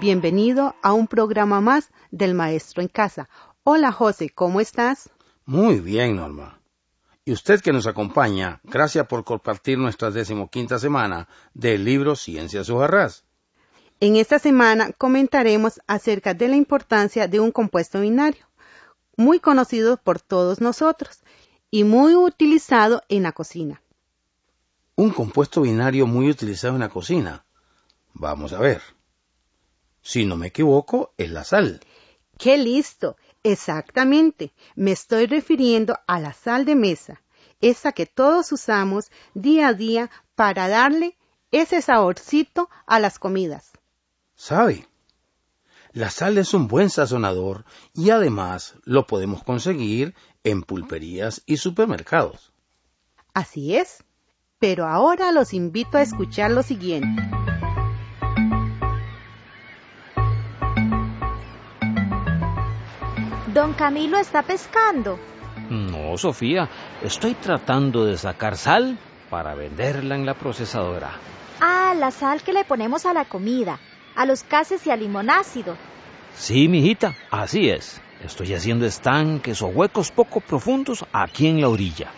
Bienvenido a un programa más del Maestro en Casa. Hola José, ¿cómo estás? Muy bien, Norma. Y usted que nos acompaña, gracias por compartir nuestra decimoquinta semana del libro Ciencias Ujarrás. En esta semana comentaremos acerca de la importancia de un compuesto binario, muy conocido por todos nosotros y muy utilizado en la cocina. Un compuesto binario muy utilizado en la cocina. Vamos a ver. Si no me equivoco, es la sal. ¡Qué listo! Exactamente. Me estoy refiriendo a la sal de mesa, esa que todos usamos día a día para darle ese saborcito a las comidas. ¿Sabe? La sal es un buen sazonador y además lo podemos conseguir en pulperías y supermercados. Así es. Pero ahora los invito a escuchar lo siguiente. Don Camilo está pescando. No, Sofía, estoy tratando de sacar sal para venderla en la procesadora. Ah, la sal que le ponemos a la comida, a los cases y al limonácido. Sí, mijita, así es. Estoy haciendo estanques o huecos poco profundos aquí en la orilla.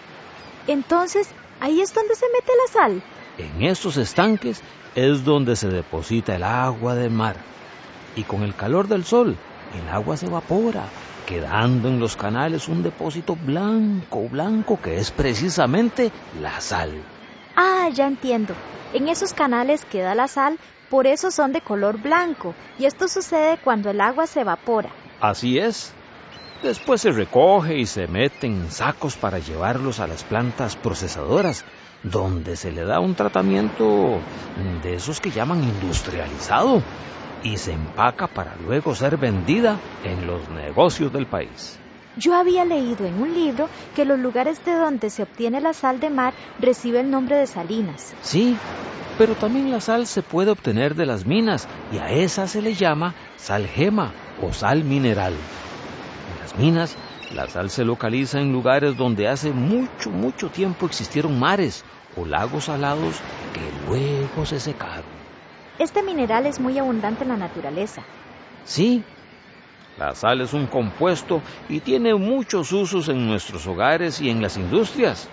Entonces, ahí es donde se mete la sal. En estos estanques es donde se deposita el agua del mar. Y con el calor del sol, el agua se evapora quedando en los canales un depósito blanco, blanco, que es precisamente la sal. Ah, ya entiendo. En esos canales queda la sal, por eso son de color blanco, y esto sucede cuando el agua se evapora. Así es. Después se recoge y se mete en sacos para llevarlos a las plantas procesadoras, donde se le da un tratamiento de esos que llaman industrializado, y se empaca para luego ser vendida en los negocios del país. Yo había leído en un libro que los lugares de donde se obtiene la sal de mar recibe el nombre de salinas. Sí, pero también la sal se puede obtener de las minas y a esa se le llama sal gema o sal mineral. En las minas, la sal se localiza en lugares donde hace mucho, mucho tiempo existieron mares o lagos salados que luego se secaron. Este mineral es muy abundante en la naturaleza. Sí, la sal es un compuesto y tiene muchos usos en nuestros hogares y en las industrias,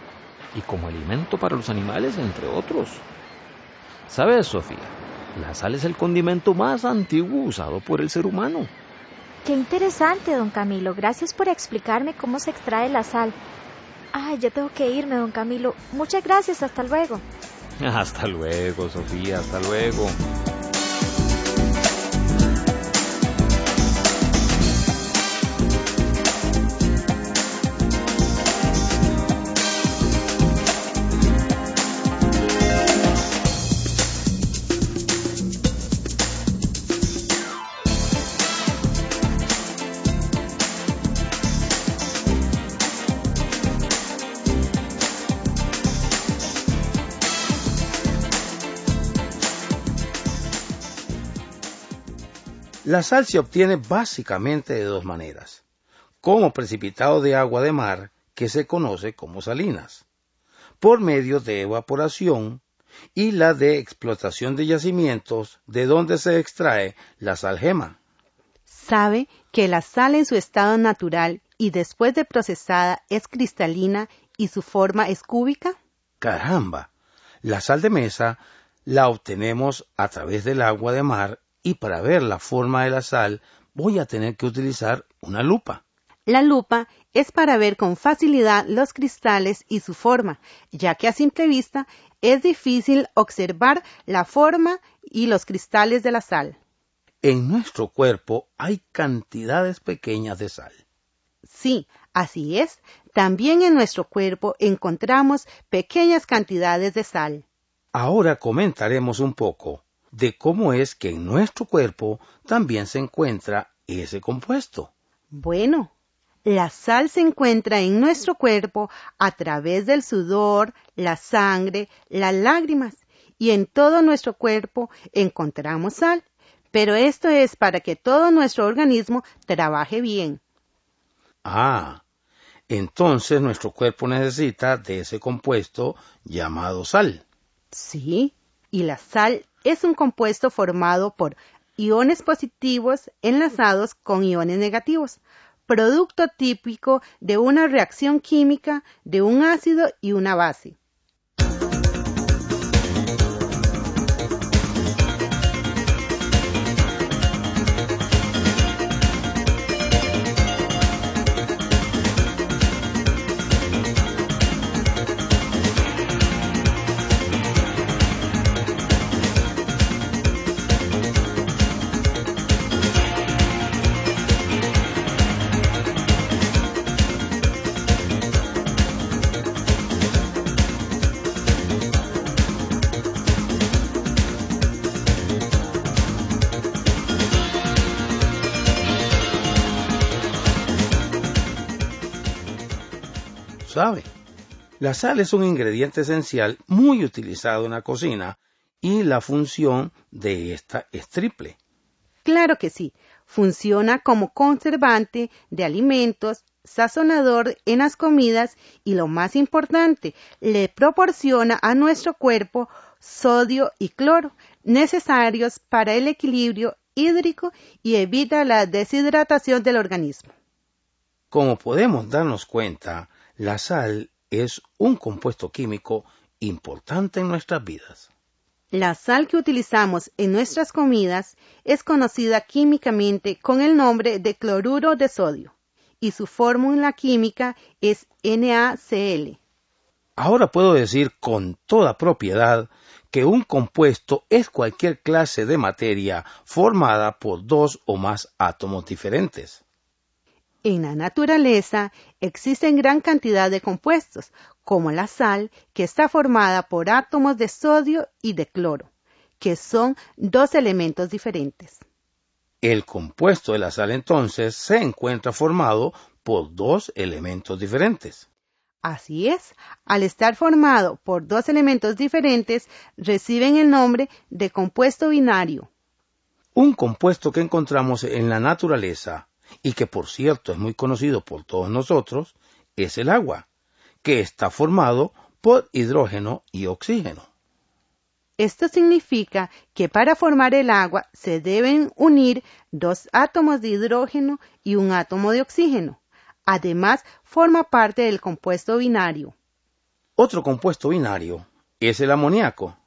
y como alimento para los animales, entre otros. ¿Sabes, Sofía? La sal es el condimento más antiguo usado por el ser humano. Qué interesante, don Camilo. Gracias por explicarme cómo se extrae la sal. Ay, ya tengo que irme, don Camilo. Muchas gracias. Hasta luego. Hasta luego, Sofía, hasta luego. La sal se obtiene básicamente de dos maneras, como precipitado de agua de mar, que se conoce como salinas, por medio de evaporación, y la de explotación de yacimientos, de donde se extrae la sal gema. ¿Sabe que la sal en su estado natural y después de procesada es cristalina y su forma es cúbica? Caramba, la sal de mesa la obtenemos a través del agua de mar y para ver la forma de la sal voy a tener que utilizar una lupa. La lupa es para ver con facilidad los cristales y su forma, ya que a simple vista es difícil observar la forma y los cristales de la sal. En nuestro cuerpo hay cantidades pequeñas de sal. Sí, así es. También en nuestro cuerpo encontramos pequeñas cantidades de sal. Ahora comentaremos un poco de cómo es que en nuestro cuerpo también se encuentra ese compuesto. Bueno, la sal se encuentra en nuestro cuerpo a través del sudor, la sangre, las lágrimas y en todo nuestro cuerpo encontramos sal. Pero esto es para que todo nuestro organismo trabaje bien. Ah, entonces nuestro cuerpo necesita de ese compuesto llamado sal. Sí, y la sal es un compuesto formado por iones positivos enlazados con iones negativos, producto típico de una reacción química de un ácido y una base. Sabe. La sal es un ingrediente esencial muy utilizado en la cocina y la función de esta es triple. Claro que sí. Funciona como conservante de alimentos, sazonador en las comidas y lo más importante, le proporciona a nuestro cuerpo sodio y cloro necesarios para el equilibrio hídrico y evita la deshidratación del organismo. Como podemos darnos cuenta, la sal es un compuesto químico importante en nuestras vidas. La sal que utilizamos en nuestras comidas es conocida químicamente con el nombre de cloruro de sodio y su fórmula química es NaCl. Ahora puedo decir con toda propiedad que un compuesto es cualquier clase de materia formada por dos o más átomos diferentes. En la naturaleza existen gran cantidad de compuestos, como la sal, que está formada por átomos de sodio y de cloro, que son dos elementos diferentes. El compuesto de la sal entonces se encuentra formado por dos elementos diferentes. Así es, al estar formado por dos elementos diferentes, reciben el nombre de compuesto binario. Un compuesto que encontramos en la naturaleza y que por cierto es muy conocido por todos nosotros, es el agua, que está formado por hidrógeno y oxígeno. Esto significa que para formar el agua se deben unir dos átomos de hidrógeno y un átomo de oxígeno. Además, forma parte del compuesto binario. Otro compuesto binario es el amoníaco,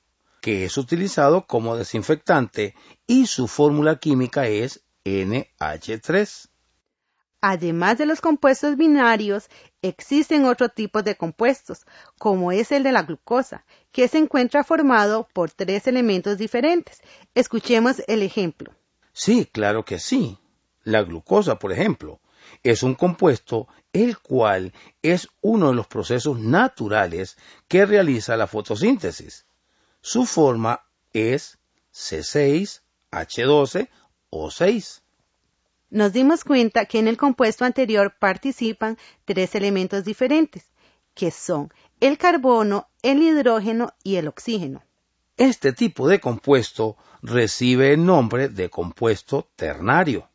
que es utilizado como desinfectante y su fórmula química es NH3. Además de los compuestos binarios, existen otro tipo de compuestos, como es el de la glucosa, que se encuentra formado por tres elementos diferentes. Escuchemos el ejemplo. Sí, claro que sí. La glucosa, por ejemplo, es un compuesto el cual es uno de los procesos naturales que realiza la fotosíntesis. Su forma es C6H12O6 nos dimos cuenta que en el compuesto anterior participan tres elementos diferentes, que son el carbono, el hidrógeno y el oxígeno. Este tipo de compuesto recibe el nombre de compuesto ternario.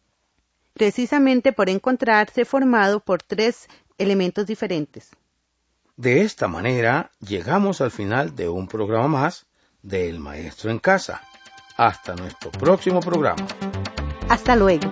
Precisamente por encontrarse formado por tres elementos diferentes. De esta manera llegamos al final de un programa más del Maestro en Casa. Hasta nuestro próximo programa. Hasta luego.